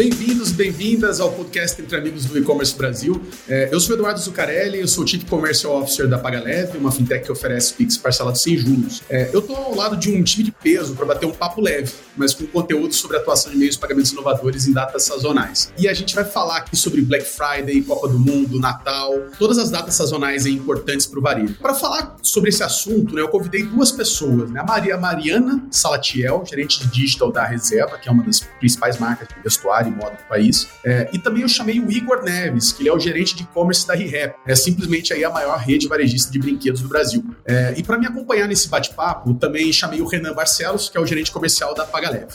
Bem-vindos, bem-vindas ao podcast Entre Amigos do E-Commerce Brasil. É, eu sou Eduardo Zucarelli, eu sou o Chief Commercial Officer da PagaLeve, uma fintech que oferece Pix parcelado sem juros. É, eu estou ao lado de um time de peso para bater um papo leve, mas com conteúdo sobre a atuação de meios de pagamentos inovadores em datas sazonais. E a gente vai falar aqui sobre Black Friday, Copa do Mundo, Natal, todas as datas sazonais importantes para o varejo. Para falar sobre esse assunto, né, eu convidei duas pessoas, né, a Maria Mariana Salatiel, gerente de digital da Reserva, que é uma das principais marcas de vestuário moda do país. É, e também eu chamei o Igor Neves, que ele é o gerente de e-commerce da ReHap. É simplesmente aí a maior rede varejista de brinquedos do Brasil. É, e para me acompanhar nesse bate-papo, também chamei o Renan Barcelos, que é o gerente comercial da Pagaleve.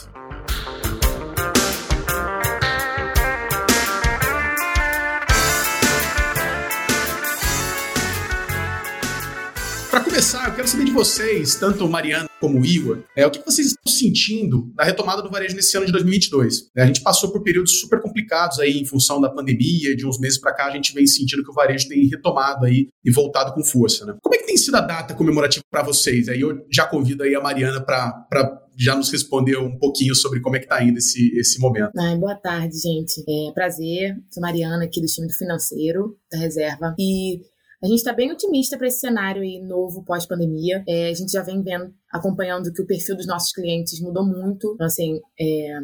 Para começar, eu quero saber de vocês, tanto o Mariano como o Igor, é, o que vocês estão sentindo da retomada do varejo nesse ano de 2022? É, a gente passou por períodos super complicados aí em função da pandemia, de uns meses para cá a gente vem sentindo que o varejo tem retomado aí e voltado com força, né? Como é que tem sido a data comemorativa para vocês? Aí eu já convido aí a Mariana para já nos responder um pouquinho sobre como é que está indo esse, esse momento. Ai, boa tarde, gente. É prazer, sou Mariana aqui do time do financeiro da reserva e a gente está bem otimista para esse cenário aí novo pós-pandemia. É, a gente já vem vendo, acompanhando que o perfil dos nossos clientes mudou muito. Então, assim, é,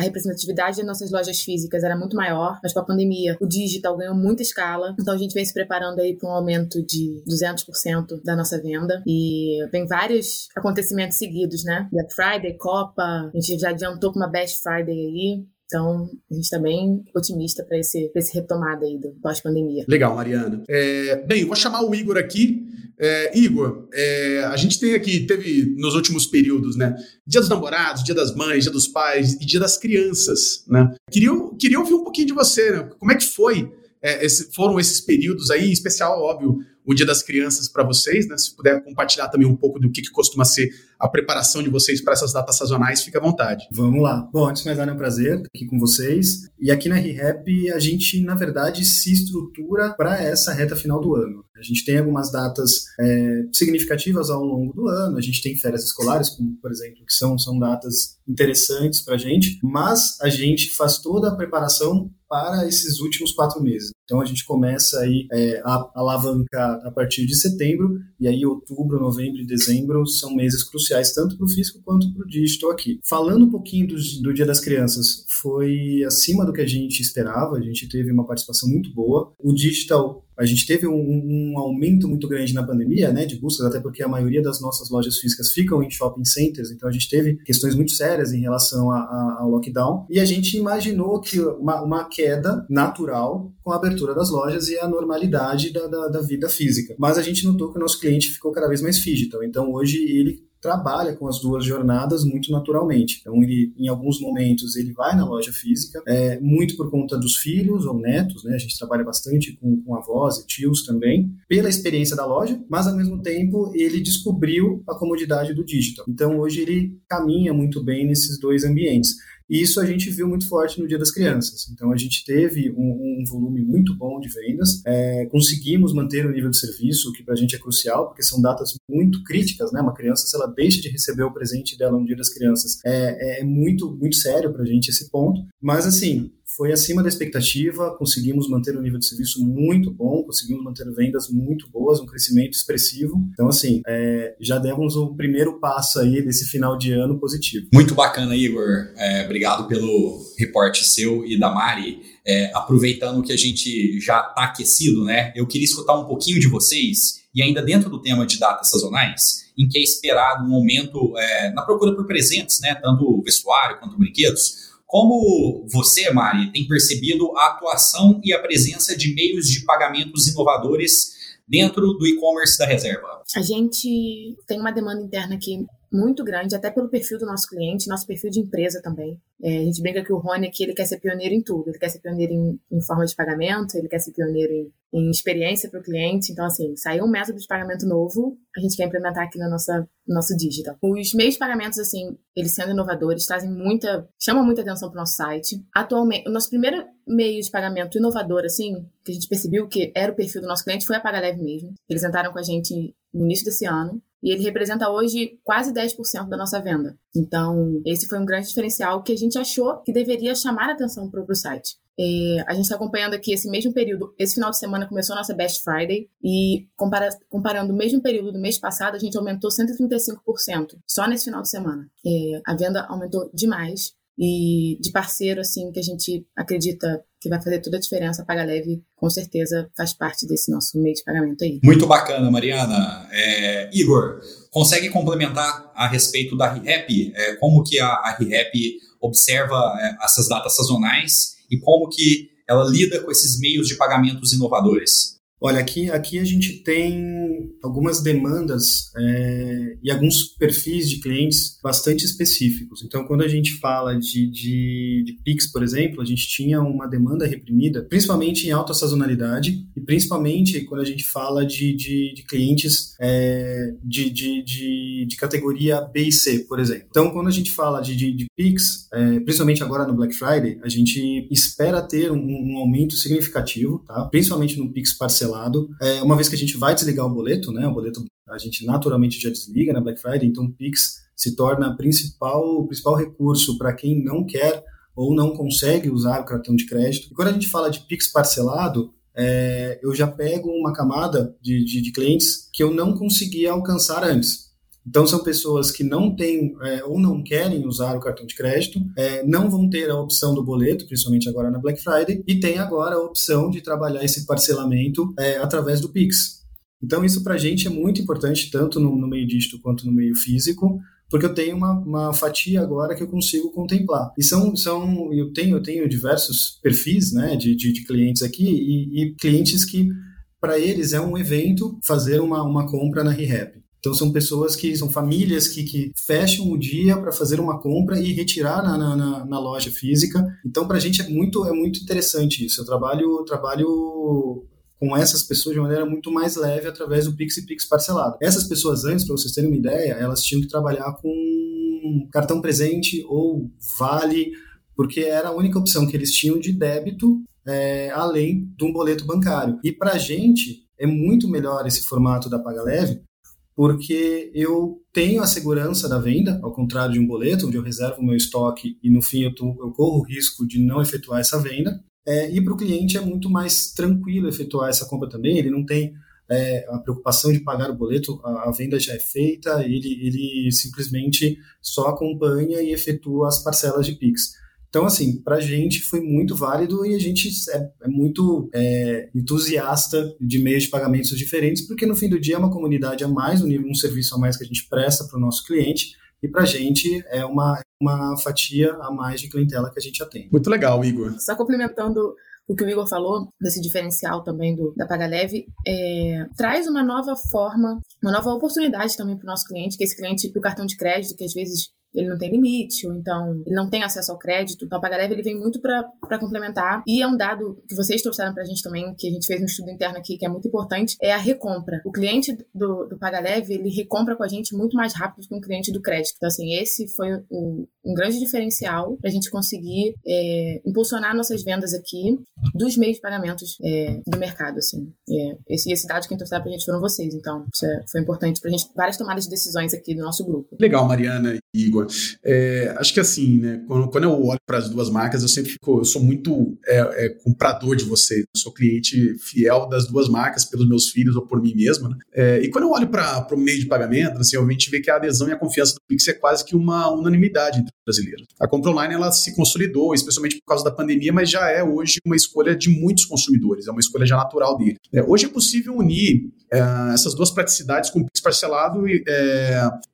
a representatividade das nossas lojas físicas era muito maior, mas com a pandemia o digital ganhou muita escala. Então a gente vem se preparando aí para um aumento de 200% da nossa venda e vem vários acontecimentos seguidos, né? Black Friday, Copa, a gente já adiantou com uma Best Friday aí. Então, a gente está bem otimista para esse, esse retomada aí do pós-pandemia. Legal, Mariana. É, bem, vou chamar o Igor aqui. É, Igor, é, a gente tem aqui, teve nos últimos períodos, né? Dia dos namorados, dia das mães, dia dos pais e dia das crianças, né? Queria, queria ouvir um pouquinho de você, né? Como é que foi é, esse, foram esses períodos aí, em especial, óbvio, o Dia das Crianças para vocês, né? Se puder compartilhar também um pouco do que, que costuma ser a preparação de vocês para essas datas sazonais, fica à vontade. Vamos lá. Bom, antes de mais nada é um prazer estar aqui com vocês. E aqui na ReHap, a gente, na verdade, se estrutura para essa reta final do ano. A gente tem algumas datas é, significativas ao longo do ano, a gente tem férias escolares, como, por exemplo, que são, são datas interessantes para a gente, mas a gente faz toda a preparação para esses últimos quatro meses. Então a gente começa aí é, a alavancar a partir de setembro, e aí outubro, novembro e dezembro são meses cruciais tanto para o físico quanto para o digital aqui. Falando um pouquinho do, do Dia das Crianças, foi acima do que a gente esperava, a gente teve uma participação muito boa. O digital a gente teve um, um, aumento muito grande na pandemia, né, de buscas, até porque a maioria das nossas lojas físicas ficam em shopping centers, então a gente teve questões muito sérias em relação ao lockdown, e a gente imaginou que uma, uma, queda natural com a abertura das lojas e a normalidade da, da, da vida física. Mas a gente notou que o nosso cliente ficou cada vez mais digital, então hoje ele trabalha com as duas jornadas muito naturalmente. Então, ele, em alguns momentos, ele vai na loja física, é, muito por conta dos filhos ou netos, né? A gente trabalha bastante com, com avós e tios também, pela experiência da loja, mas ao mesmo tempo ele descobriu a comodidade do digital. Então, hoje ele caminha muito bem nesses dois ambientes. E isso a gente viu muito forte no Dia das Crianças. Então a gente teve um, um volume muito bom de vendas, é, conseguimos manter o nível de serviço, o que para a gente é crucial, porque são datas muito críticas, né? Uma criança, se ela deixa de receber o presente dela no Dia das Crianças, é, é muito, muito sério para a gente esse ponto. Mas assim, foi acima da expectativa, conseguimos manter um nível de serviço muito bom, conseguimos manter vendas muito boas, um crescimento expressivo. Então, assim, é, já demos o primeiro passo aí desse final de ano positivo. Muito bacana, Igor. É, obrigado pelo reporte seu e da Mari. É, aproveitando que a gente já está aquecido, né? Eu queria escutar um pouquinho de vocês e ainda dentro do tema de datas sazonais, em que é esperado um aumento é, na procura por presentes, né? Tanto vestuário quanto brinquedos. Como você, Mari, tem percebido a atuação e a presença de meios de pagamentos inovadores dentro do e-commerce da reserva? A gente tem uma demanda interna aqui muito grande, até pelo perfil do nosso cliente, nosso perfil de empresa também. É, a gente brinca que o Rony aqui ele quer ser pioneiro em tudo. Ele quer ser pioneiro em, em forma de pagamento, ele quer ser pioneiro em, em experiência para o cliente. Então, assim, saiu um método de pagamento novo, a gente quer implementar aqui na nossa, no nosso digital. Os meios de pagamentos, assim, eles sendo inovadores, trazem muita, chamam muita atenção para o nosso site. Atualmente, o nosso primeiro meio de pagamento inovador, assim, que a gente percebeu que era o perfil do nosso cliente, foi a PagaLeve mesmo. Eles entraram com a gente no início desse ano. E ele representa hoje quase 10% da nossa venda. Então, esse foi um grande diferencial que a gente achou que deveria chamar a atenção para o site. É, a gente está acompanhando aqui esse mesmo período. Esse final de semana começou a nossa Best Friday e compara, comparando o mesmo período do mês passado, a gente aumentou 135% só nesse final de semana. É, a venda aumentou demais e de parceiro assim que a gente acredita que vai fazer toda a diferença. Paga Leve, com certeza, faz parte desse nosso meio de pagamento aí. Muito bacana, Mariana. É, Igor, consegue complementar a respeito da ReHap? É, como que a, a observa é, essas datas sazonais e como que ela lida com esses meios de pagamentos inovadores? Olha, aqui, aqui a gente tem algumas demandas é, e alguns perfis de clientes bastante específicos. Então, quando a gente fala de, de, de Pix, por exemplo, a gente tinha uma demanda reprimida, principalmente em alta sazonalidade e principalmente quando a gente fala de, de, de clientes é, de, de, de, de, categoria B e C, por exemplo. Então, quando a gente fala de, de, de Pix, é, principalmente agora no Black Friday, a gente espera ter um, um aumento significativo, tá? principalmente no Pix parcelado cancelado. É, uma vez que a gente vai desligar o boleto, né? O boleto a gente naturalmente já desliga na Black Friday, então o Pix se torna principal, o principal recurso para quem não quer ou não consegue usar o cartão de crédito. E quando a gente fala de Pix parcelado, é, eu já pego uma camada de, de, de clientes que eu não conseguia alcançar antes. Então, são pessoas que não têm é, ou não querem usar o cartão de crédito, é, não vão ter a opção do boleto, principalmente agora na Black Friday, e tem agora a opção de trabalhar esse parcelamento é, através do Pix. Então, isso para a gente é muito importante, tanto no, no, meio dígito quanto no meio físico, porque eu tenho uma, uma, fatia agora que eu consigo contemplar. E são, são eu, tenho, eu tenho diversos perfis né, de, de, de clientes aqui e, e clientes que, para eles, é um evento fazer uma, uma compra na ReHap. Então são pessoas que são famílias que, que fecham o dia para fazer uma compra e retirar na, na, na loja física. Então para a gente é muito é muito interessante isso. Eu trabalho trabalho com essas pessoas de maneira muito mais leve através do Pix e Pix parcelado. Essas pessoas antes, para vocês terem uma ideia, elas tinham que trabalhar com cartão presente ou vale, porque era a única opção que eles tinham de débito é, além de um boleto bancário. E para a gente é muito melhor esse formato da Paga Leve, porque eu tenho a segurança da venda, ao contrário de um boleto, onde eu reservo o meu estoque e no fim eu, tô, eu corro o risco de não efetuar essa venda. É, e para o cliente é muito mais tranquilo efetuar essa compra também, ele não tem é, a preocupação de pagar o boleto, a, a, venda já é feita, ele, ele simplesmente só acompanha e efetua as parcelas de PIX. Então, assim, para a gente foi muito válido e a gente é, é muito é, entusiasta de meios de pagamentos diferentes, porque no fim do dia é uma comunidade a mais, um, um serviço a mais que a gente presta para o nosso cliente e para a gente é uma, uma fatia a mais de clientela que a gente atende. Muito legal, Igor. Só complementando o que o Igor falou, desse diferencial também do, da Paga Leve, é, traz uma nova forma, uma nova oportunidade também para o nosso cliente, que esse cliente, o cartão de crédito, que às vezes ele não tem limite, ou então ele não tem acesso ao crédito. Então, a PagaLeve ele vem muito para complementar. E é um dado que vocês trouxeram para a gente também, que a gente fez um estudo interno aqui, que é muito importante, é a recompra. O cliente do, do PagaLeve, ele recompra com a gente muito mais rápido que um cliente do crédito. Então, assim, esse foi um, um grande diferencial para a gente conseguir é, impulsionar nossas vendas aqui dos meios de pagamentos é, do mercado, assim. É, esse, esse dado que trouxeram para a gente foram vocês. Então, isso é, foi importante para a gente, várias tomadas de decisões aqui do nosso grupo. Legal, Mariana e Igor. É, acho que assim, né, quando, quando eu olho para as duas marcas, eu sempre fico, eu sou muito é, é, comprador de vocês, eu sou cliente fiel das duas marcas pelos meus filhos ou por mim mesmo, né? É, e quando eu olho para o meio de pagamento, assim, a gente vê que a adesão e a confiança do Pix é quase que uma unanimidade entre os brasileiros. A compra online ela se consolidou, especialmente por causa da pandemia, mas já é hoje uma escolha de muitos consumidores, é uma escolha já natural dele. É, hoje é possível unir é, essas duas praticidades com o Pix parcelado,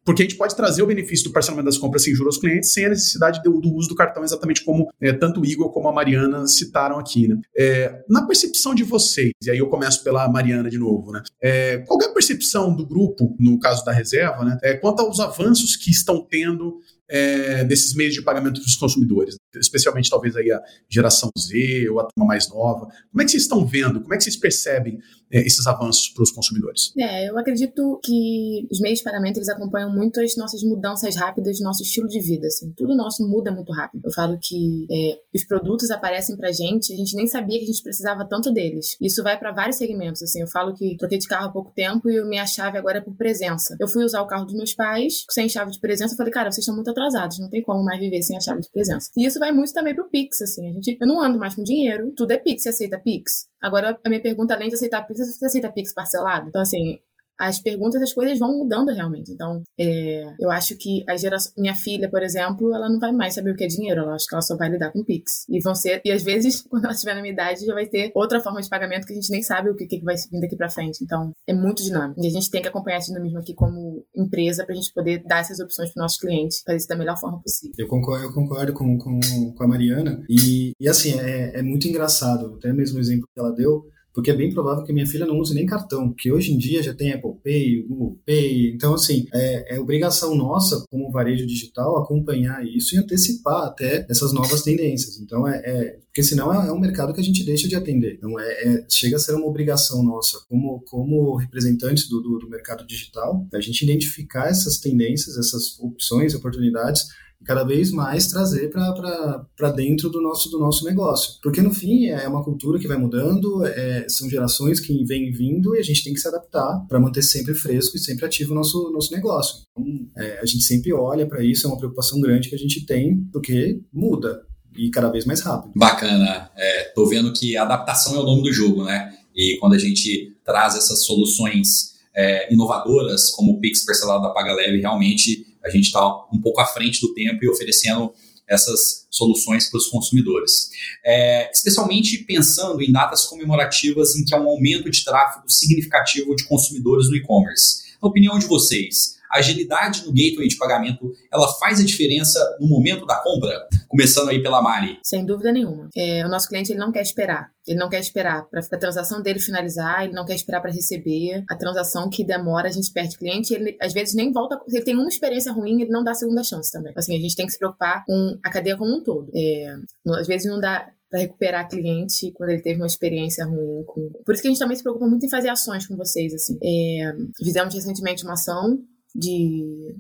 porque a gente pode trazer o benefício do parcelamento das as compras sem juros aos clientes, sem a necessidade do, do uso do cartão, exatamente como é, tanto o Igor como a Mariana citaram aqui. Né? É, na percepção de vocês, e aí eu começo pela Mariana de novo, né? É, qual é a percepção do grupo, no caso da reserva, né? É, quanto aos avanços que estão tendo é, desses meios de pagamento dos consumidores, especialmente talvez aí a geração Z ou a turma mais nova. Como é que vocês estão vendo? Como é que vocês percebem é, esses avanços para os consumidores? É, eu acredito que os meios de pagamento eles acompanham muito as nossas mudanças rápidas nosso estilo de vida. Assim. Tudo nosso muda muito rápido. Eu falo que é, os produtos aparecem para gente, a gente nem sabia que a gente precisava tanto deles. Isso vai para vários segmentos. Assim, eu falo que troquei de carro há pouco tempo e minha chave agora é por presença. Eu fui usar o carro dos meus pais sem chave de presença. Eu falei, cara, vocês estão muito atrasados, não tem como mais viver sem a chave de presença. E isso vai muito também pro Pix, assim. A gente, eu não ando mais com dinheiro, tudo é Pix, você aceita Pix? Agora, a minha pergunta, além de aceitar Pix, você aceita Pix parcelado? Então, assim, as perguntas, as coisas vão mudando realmente. Então, é, eu acho que a geração, minha filha, por exemplo, ela não vai mais saber o que é dinheiro, ela acho que ela só vai lidar com Pix. E vão ser, e às vezes, quando ela estiver na minha idade, já vai ter outra forma de pagamento que a gente nem sabe o que, que vai vir daqui para frente. Então, é muito dinâmico. E a gente tem que acompanhar esse dinamismo aqui como empresa para a gente poder dar essas opções para nossos clientes, fazer isso da melhor forma possível. Eu concordo, eu concordo com, com, com a Mariana. E, e assim, é, é muito engraçado, até mesmo o exemplo que ela deu porque é bem provável que minha filha não use nem cartão, porque hoje em dia já tem Apple Pay, Google Pay, então assim, é, é obrigação nossa como varejo digital acompanhar isso e antecipar até essas novas tendências. Então é, é porque senão é, é, um mercado que a gente deixa de atender. Então é, é, chega a ser uma obrigação nossa como, como representantes do, do, do mercado digital, a gente identificar essas tendências, essas opções, oportunidades cada vez mais trazer para dentro do nosso, do nosso negócio. Porque, no fim, é uma cultura que vai mudando, é, são gerações que vêm vindo e a gente tem que se adaptar para manter sempre fresco e sempre ativo o nosso, nosso negócio. Então, é, a gente sempre olha para isso, é uma preocupação grande que a gente tem, porque muda e cada vez mais rápido. Bacana. É, tô vendo que adaptação é o nome do jogo, né? E quando a gente traz essas soluções é, inovadoras, como o Pix parcelado da Paga Leve, realmente a gente está um pouco à frente do tempo e oferecendo essas soluções para os consumidores. É, especialmente pensando em datas comemorativas em que há um aumento de tráfego significativo de consumidores no e-commerce. Na opinião de vocês, agilidade no gateway de pagamento, ela faz a diferença no momento da compra? Começando aí pela Mari. Sem dúvida nenhuma. É, o nosso cliente ele não quer esperar. Ele não quer esperar para a transação dele finalizar, ele não quer esperar para receber. A transação que demora, a gente perde cliente, ele às vezes nem volta. Ele tem uma experiência ruim, ele não dá a segunda chance também. Assim, a gente tem que se preocupar com a cadeia como um todo. É, às vezes não dá para recuperar cliente quando ele teve uma experiência ruim. Com... Por isso que a gente também se preocupa muito em fazer ações com vocês. Assim. É, fizemos recentemente uma ação de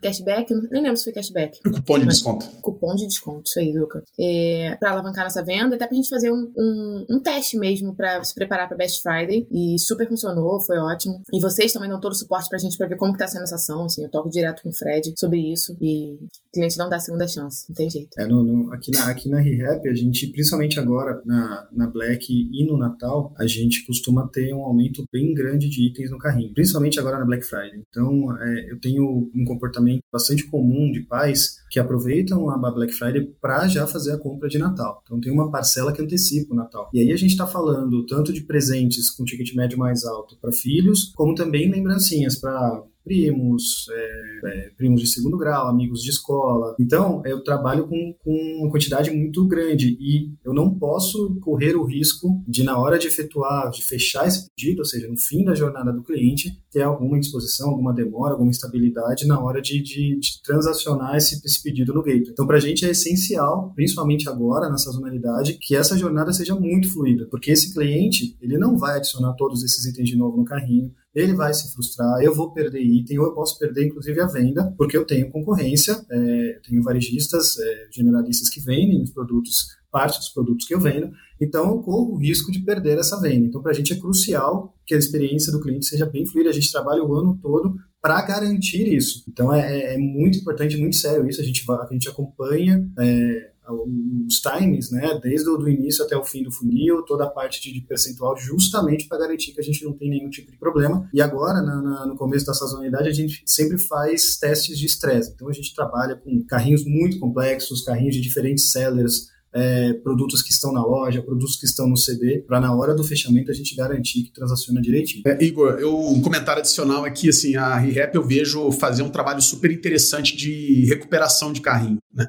cashback, nem lembro se foi cashback. Cupom de desconto. Cupom de desconto, isso aí, Luca. É, para alavancar nossa venda, até pra gente fazer um, um, um teste mesmo para se preparar para Best Friday. E super funcionou, foi ótimo. E vocês também dão todo o suporte pra gente pra ver como que tá sendo essa ação. Assim, eu toco direto com o Fred sobre isso. E o cliente não dá segunda chance, não tem jeito. É, no, no, aqui na, aqui na ReHap, a gente, principalmente agora na, na Black e no Natal, a gente costuma ter um aumento bem grande de itens no carrinho. Principalmente agora na Black Friday. Então, é, eu tenho um comportamento bastante comum de pais que aproveitam a Black Friday para já fazer a compra de Natal. Então tem uma parcela que antecipa o Natal. E aí a gente está falando tanto de presentes com ticket médio mais alto para filhos, como também lembrancinhas para primos, é, é, primos de segundo grau, amigos de escola. Então, eu trabalho com, com uma quantidade muito grande e eu não posso correr o risco de, na hora de efetuar, de fechar esse pedido, ou seja, no fim da jornada do cliente, ter alguma indisposição, alguma demora, alguma instabilidade na hora de, de, de transacionar esse, esse, pedido no gateway. Então, para a gente é essencial, principalmente agora, nessa sazonalidade, que essa jornada seja muito fluida, porque esse cliente, ele não vai adicionar todos esses itens de novo no carrinho, ele vai se frustrar, eu vou perder item, ou eu posso perder inclusive a venda, porque eu tenho concorrência, é, tenho varejistas, é, generalistas que vendem os produtos, parte dos produtos que eu vendo, então eu corro o risco de perder essa venda. Então, para a gente é crucial que a experiência do cliente seja bem fluida, a gente trabalha o ano todo para garantir isso. Então, é, é, é, muito importante, muito sério isso, a gente, a gente acompanha. É, os times, né, desde o início até o fim do funil, toda a parte de, de percentual, justamente para garantir que a gente não tem nenhum tipo de problema. E agora, na, na, no começo da sazonalidade, a gente sempre faz testes de estresse. Então, a gente trabalha com carrinhos muito complexos, carrinhos de diferentes sellers, é, produtos que estão na loja, produtos que estão no CD, para na hora do fechamento a gente garantir que transaciona direitinho. É, Igor, eu, um comentário adicional aqui, assim, a ReHap eu vejo fazer um trabalho super interessante de recuperação de carrinho, né?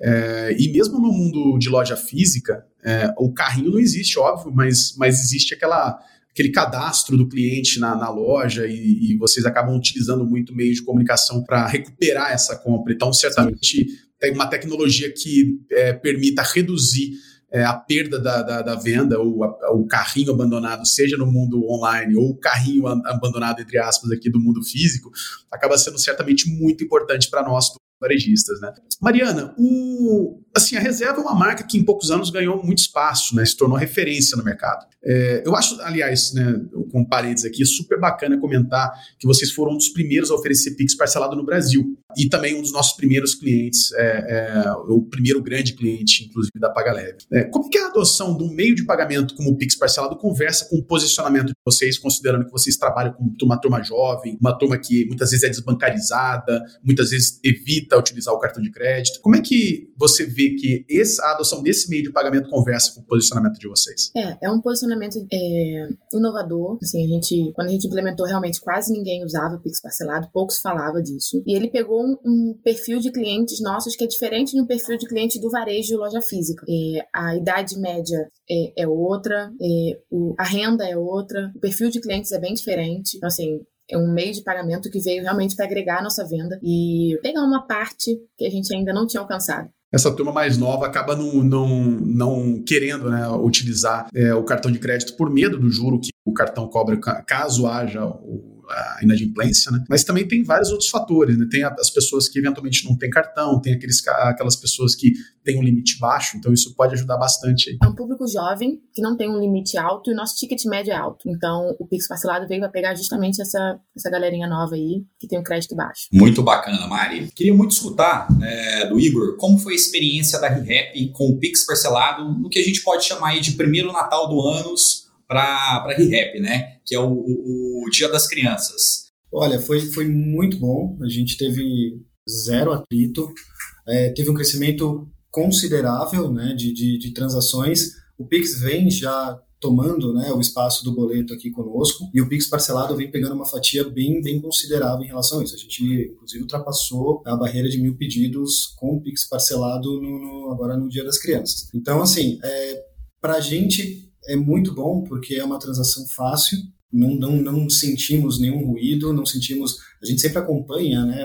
É, e mesmo no mundo de loja física, é, o carrinho não existe, óbvio, mas, mas existe aquela aquele cadastro do cliente na, na loja e, e, vocês acabam utilizando muito meio de comunicação para recuperar essa compra. Então, certamente, Sim. Uma tecnologia que é, permita reduzir é, a perda da, da, da venda ou a, o carrinho abandonado, seja no mundo online ou o carrinho abandonado, entre aspas, aqui do mundo físico, acaba sendo certamente muito importante para nós varejistas, né? Mariana, o, assim, a reserva é uma marca que em poucos anos ganhou muito espaço, né? Se tornou referência no mercado. É, eu acho, aliás, né, com paredes aqui, super bacana comentar que vocês foram um dos primeiros a oferecer Pix parcelado no Brasil e também um dos nossos primeiros clientes, é, é, o primeiro grande cliente, inclusive, da PagaLeve. É, como que a adoção um meio de pagamento como o Pix parcelado conversa com o posicionamento de vocês, considerando que vocês trabalham com uma turma jovem, uma turma que muitas vezes é desbancarizada, muitas vezes evita utilizar o cartão de crédito? Como é que você vê que essa, a adoção desse meio de pagamento conversa com o posicionamento de vocês? É, é um posicionamento é, inovador. Assim, a gente, quando a gente implementou, realmente quase ninguém usava Pix parcelado, poucos falavam disso. E ele pegou um, um perfil de clientes nossos que é diferente de um perfil de cliente do varejo loja física. É, a idade média é, é outra, é, o, a renda é outra, o perfil de clientes é bem diferente. Então, assim, é um meio de pagamento que veio realmente para agregar a nossa venda e pegar uma parte que a gente ainda não tinha alcançado essa turma mais nova acaba não, não, não querendo né, utilizar é, o cartão de crédito por medo do juro que o cartão cobra caso haja o a inadimplência, né? Mas também tem vários outros fatores, né? Tem as pessoas que eventualmente não têm cartão, tem aqueles, aquelas pessoas que têm um limite baixo, então isso pode ajudar bastante. Aí. É um público jovem que não tem um limite alto e o nosso ticket médio é alto. Então o Pix parcelado veio para pegar justamente essa, essa galerinha nova aí que tem um crédito baixo. Muito bacana, Mari. Queria muito escutar é, do Igor como foi a experiência da ReHap com o Pix parcelado no que a gente pode chamar aí de primeiro Natal do anos para ReHap, né? Que é o, o, o, Dia das Crianças. Olha, foi, foi muito bom. A gente teve zero atrito, é, teve um crescimento considerável né, de, de, de transações. O Pix vem já tomando né, o espaço do boleto aqui conosco e o Pix parcelado vem pegando uma fatia bem, bem considerável em relação a isso. A gente, inclusive, ultrapassou a barreira de mil pedidos com o Pix parcelado no, no, agora no Dia das Crianças. Então, assim, é, para a gente é muito bom porque é uma transação fácil, não, não, não sentimos nenhum ruído, não sentimos. A gente sempre acompanha né,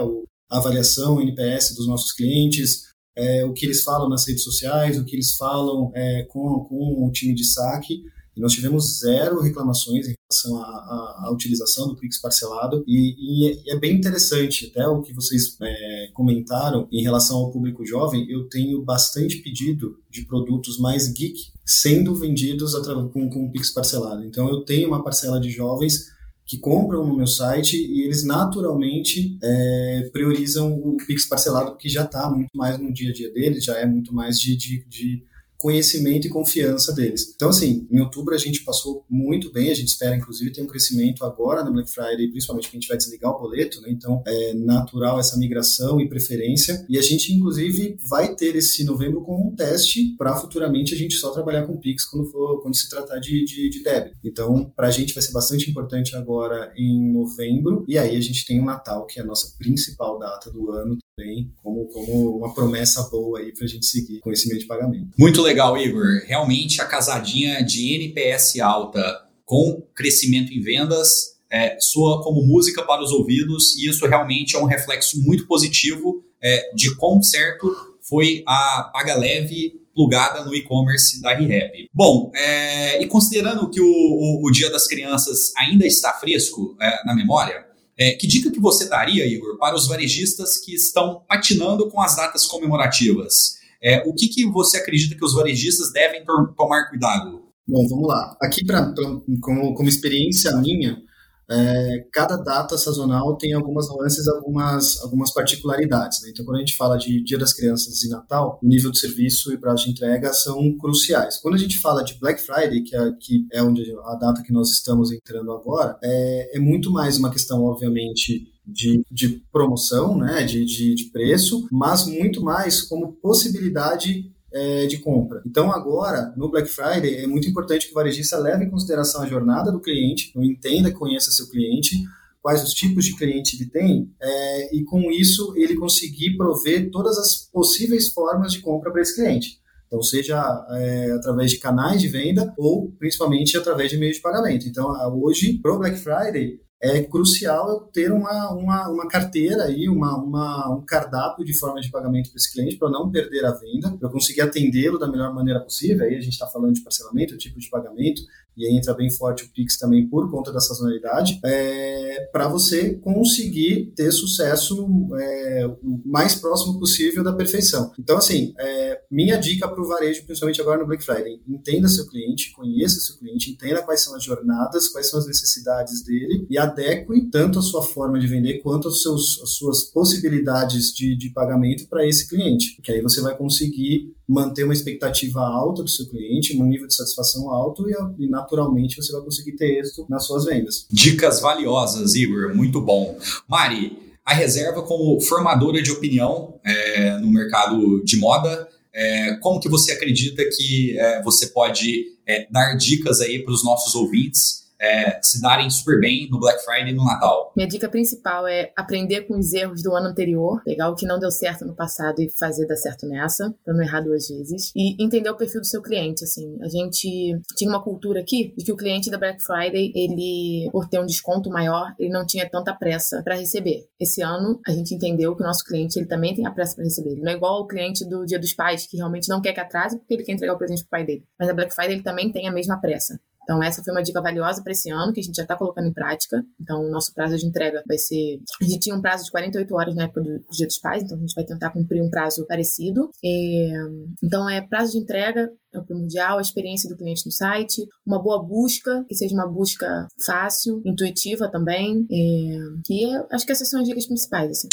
a avaliação o NPS dos nossos clientes, é, o que eles falam nas redes sociais, o que eles falam é, com, com o time de saque. E nós tivemos zero reclamações em relação à, à utilização do Pix parcelado e, e, é bem interessante até o que vocês é, comentaram em relação ao público jovem. Eu tenho bastante pedido de produtos mais geek sendo vendidos com, com o Pix parcelado. Então eu tenho uma parcela de jovens que compram no meu site e eles naturalmente é, priorizam o Pix parcelado que já está muito mais no dia a dia deles, já é muito mais de, de, de conhecimento e confiança deles. Então, assim, em outubro a gente passou muito bem, a gente espera, inclusive, ter um crescimento agora na Black Friday, principalmente que a gente vai desligar o boleto, né? Então, é natural essa migração e preferência. E a gente, inclusive, vai ter esse novembro como um teste para futuramente a gente só trabalhar com Pix quando for quando se tratar de, de, de débito. Então, para a gente vai ser bastante importante agora em novembro. E aí a gente tem o Natal, que é a nossa principal data do ano também, como, como uma promessa boa aí para a gente seguir com esse meio de pagamento. Muito legal, Igor. Realmente a casadinha de NPS alta com crescimento em vendas é, soa como música para os ouvidos e isso realmente é um reflexo muito positivo é, de quão certo foi a Paga Leve plugada no e-commerce da ReHap. Bom, é, e considerando que o, o, o, Dia das Crianças ainda está fresco é, na memória, é, que dica que você daria, Igor, para os varejistas que estão patinando com as datas comemorativas? É, o que, que você acredita que os varejistas devem tomar cuidado? Bom, vamos lá. Aqui, pra, pra como, como experiência minha, é, cada data sazonal tem algumas nuances, algumas, algumas particularidades. Né? Então, quando a gente fala de Dia das Crianças e Natal, o nível de serviço e prazo de entrega são cruciais. Quando a gente fala de Black Friday, que é, que é onde a data que nós estamos entrando agora, é, é muito mais uma questão, obviamente, de, de promoção, né, de, de, de preço, mas muito mais como possibilidade é, de compra. Então, agora, no Black Friday, é muito importante que o varejista leve em consideração a jornada do cliente, entenda e conheça seu cliente, quais os tipos de cliente ele tem, é, e com isso ele conseguir prover todas as possíveis formas de compra para esse cliente. Então, seja é, através de canais de venda ou principalmente através de meios de pagamento. Então, hoje, para o Black Friday, é crucial ter uma, uma, uma carteira aí, uma, uma, um cardápio de forma de pagamento para esse cliente para não perder a venda, para conseguir atendê-lo da melhor maneira possível. Aí a gente está falando de parcelamento, tipo de pagamento, e entra bem forte o Pix também por conta da sazonalidade, é, para você conseguir ter sucesso é, o mais próximo possível da perfeição. Então, assim, é, minha dica para o varejo, principalmente agora no Black Friday, entenda seu cliente, conheça seu cliente, entenda quais são as jornadas, quais são as necessidades dele e adeque tanto a sua forma de vender quanto as, seus, as suas possibilidades de, de pagamento para esse cliente, porque aí você vai conseguir manter uma expectativa alta do seu cliente, um nível de satisfação alto e, naturalmente você vai conseguir ter êxito nas suas vendas. Dicas valiosas, Igor, muito bom. Mari, a reserva como formadora de opinião é, no mercado de moda, é, como que você acredita que é, você pode é, dar dicas aí para os nossos ouvintes é, se darem super bem no Black Friday e no Natal? Minha dica principal é aprender com os erros do ano anterior, pegar o que não deu certo no passado e fazer dar certo nessa, pra não errar duas vezes, e entender o perfil do seu cliente, assim. A gente tinha uma cultura aqui de que o cliente da Black Friday, ele, por ter um desconto maior, ele não tinha tanta pressa para receber. Esse ano, a gente entendeu que o nosso cliente, ele também tem a pressa para receber. Ele não é igual ao cliente do Dia dos Pais, que realmente não quer que atrase porque ele quer entregar o presente pro pai dele. Mas a Black Friday, ele também tem a mesma pressa. Então, essa foi uma dica valiosa para esse ano, que a gente já está colocando em prática. Então, o nosso prazo de entrega vai ser. A gente tinha um prazo de 48 horas na época do Dia dos Pais, então a gente vai tentar cumprir um prazo parecido. E... Então, é prazo de entrega, é o primordial, a experiência do cliente no site, uma boa busca, que seja uma busca fácil, intuitiva também. E, e acho que essas são as dicas principais. Assim.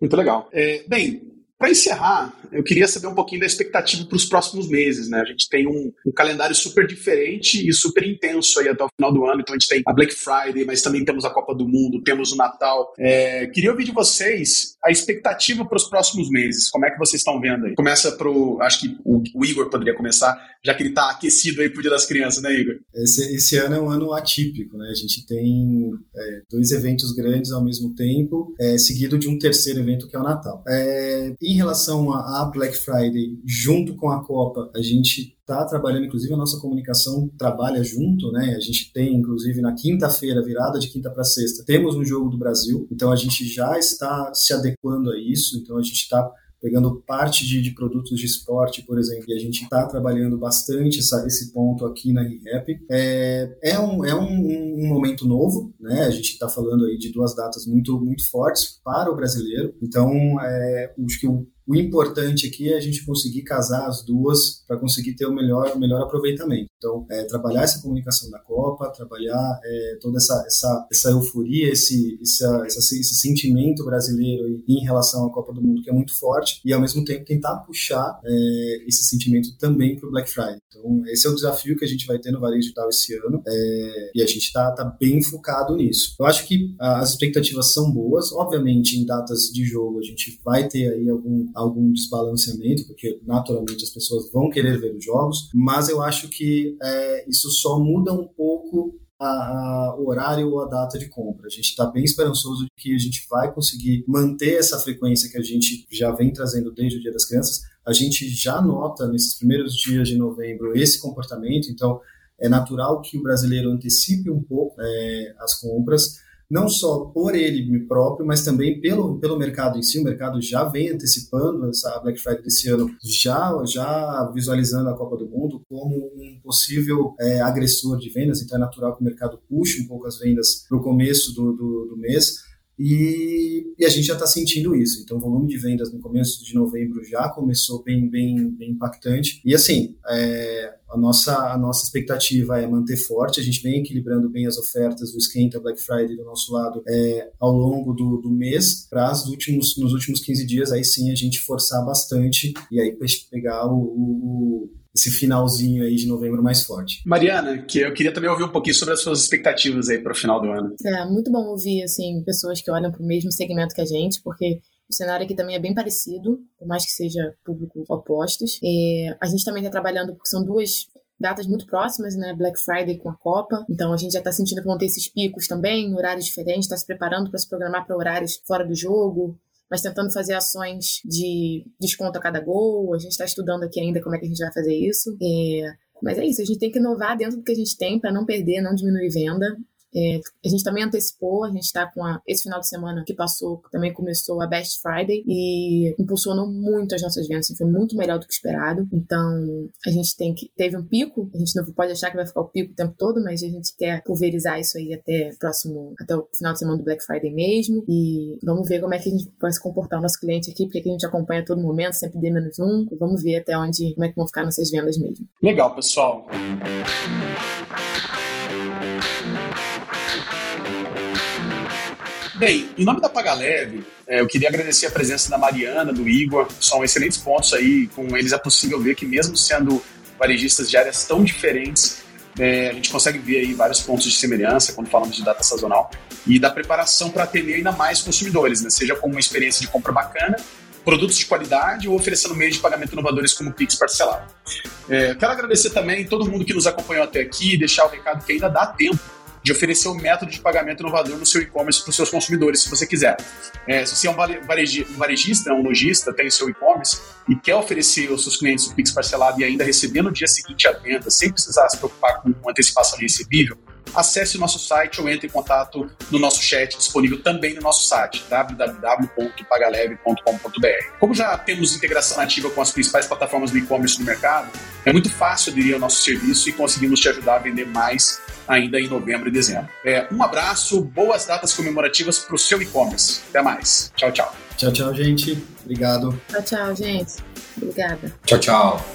Muito legal. É, bem, para encerrar, eu queria saber um pouquinho da expectativa para os próximos meses. Né? A gente tem um, um, calendário super diferente e super intenso aí até o final do ano. Então a gente tem a Black Friday, mas também temos a Copa do Mundo, temos o Natal. É, queria ouvir de vocês a expectativa para os próximos meses. Como é que vocês estão vendo aí? Começa pro. Acho que o, o Igor poderia começar, já que ele está aquecido aí pro Dia das Crianças, né, Igor? Esse, esse ano é um ano atípico, né? A gente tem é, dois eventos grandes ao mesmo tempo, é, seguido de um terceiro evento que é o Natal. É, em relação a, Black Friday, junto com a Copa, a gente está trabalhando, inclusive a nossa comunicação trabalha junto, né? A gente tem, inclusive, na quinta-feira, virada de quinta para sexta, temos um jogo do Brasil, então a gente já está se adequando a isso, então a gente está pegando parte de, de, produtos de esporte, por exemplo, e a gente está trabalhando bastante essa, esse ponto aqui na ReHap. É, é, um, é um, um, momento novo, né? A gente está falando aí de duas datas muito, muito fortes para o brasileiro, então é, acho que o o importante aqui é a gente conseguir casar as duas para conseguir ter o melhor, o melhor aproveitamento. Então, é, trabalhar essa comunicação da Copa, trabalhar é, toda essa, essa, essa euforia, esse, essa, esse sentimento brasileiro em relação à Copa do Mundo, que é muito forte, e ao mesmo tempo tentar puxar é, esse sentimento também para o Black Friday. Então, esse é o desafio que a gente vai ter no Varejo Digital esse ano, é, e a gente está tá bem focado nisso. Eu acho que as expectativas são boas, obviamente, em datas de jogo a gente vai ter aí algum algum desbalanceamento, porque naturalmente as pessoas vão querer ver os jogos, mas eu acho que é, isso só muda um pouco a, a, o horário ou a data de compra. A gente está bem esperançoso de que a gente vai conseguir manter essa frequência que a gente já vem trazendo desde o Dia das Crianças. A gente já nota nesses primeiros dias de novembro esse comportamento, então é natural que o brasileiro antecipe um pouco é, as compras não só por ele próprio, mas também pelo, pelo mercado em si. O mercado já vem antecipando essa Black Friday desse ano, já, já visualizando a Copa do Mundo como um possível é, agressor de vendas, então é natural que o mercado puxe um pouco as vendas para o começo do, do, do mês. E, e, a gente já está sentindo isso. Então, o volume de vendas no começo de novembro já começou bem, bem, bem impactante. E assim, é, a, nossa, a nossa expectativa é manter forte. A gente vem equilibrando bem as ofertas do Esquenta Black Friday do nosso lado é, ao longo do, do mês, para últimos, nos últimos 15 dias, aí sim a gente forçar bastante e aí pegar o, o esse finalzinho aí de novembro mais forte. Mariana, que eu queria também ouvir um pouquinho sobre as suas expectativas aí para o final do ano. É muito bom ouvir assim pessoas que olham para o mesmo segmento que a gente, porque O cenário aqui também é bem parecido, por mais que seja público opostos. É, a gente também está trabalhando, são duas datas muito próximas, né? Black Friday com a Copa. Então a gente já está sentindo que vão ter esses picos também, horários diferentes, está se preparando para se programar para horários fora do jogo, mas tentando fazer ações de desconto a cada gol. A gente está estudando aqui ainda como é que a gente vai fazer isso. É, mas é isso, a gente tem que inovar dentro do que a gente tem para não perder, não diminuir venda. É, a gente também antecipou, a gente está com a, esse final de semana que passou, também começou a Best Friday e impulsionou muito as nossas vendas, assim, foi muito melhor do que esperado. Então, a gente tem que teve um pico, a gente não pode achar que vai ficar o pico o tempo todo, mas a gente quer pulverizar isso aí até próximo, até o final de semana do Black Friday mesmo. E vamos ver como é que a gente vai se comportar o nosso cliente aqui, porque a gente acompanha todo momento, sempre D menos um. Vamos ver até onde, como é que vão ficar nossas vendas mesmo. Legal, pessoal. Bem, em nome da Paga Leve, é, eu queria agradecer a presença da Mariana, do Igor, são excelentes pontos aí, com eles é possível ver que mesmo sendo varejistas de áreas tão diferentes, é, a gente consegue ver aí vários pontos de semelhança quando falamos de data sazonal e da preparação para atender ainda mais consumidores, né? seja com uma experiência de compra bacana, produtos de qualidade ou oferecendo meios de pagamento inovadores como Pix parcelado. É, quero agradecer também todo mundo que nos acompanhou até aqui e deixar o recado que ainda dá tempo de oferecer um método de pagamento inovador no seu e-commerce para os seus consumidores, se você quiser. É, se você é um varejista, um lojista, tem seu e-commerce e quer oferecer aos seus clientes o Pix parcelado e ainda receber no dia seguinte a venda, sem precisar se preocupar com antecipação recebível, acesse o nosso site ou entre em contato no nosso chat, disponível também no nosso site, www.pagaleve.com.br. Como já temos integração ativa com as principais plataformas do e-commerce no mercado, é muito fácil aderir ao nosso serviço e conseguimos te ajudar a vender mais ainda em novembro e dezembro. É, um abraço, boas datas comemorativas para o seu e-commerce. Até mais. Tchau, tchau. Tchau, tchau, gente. Obrigado. Tchau, tchau, gente. Obrigada. Tchau, tchau.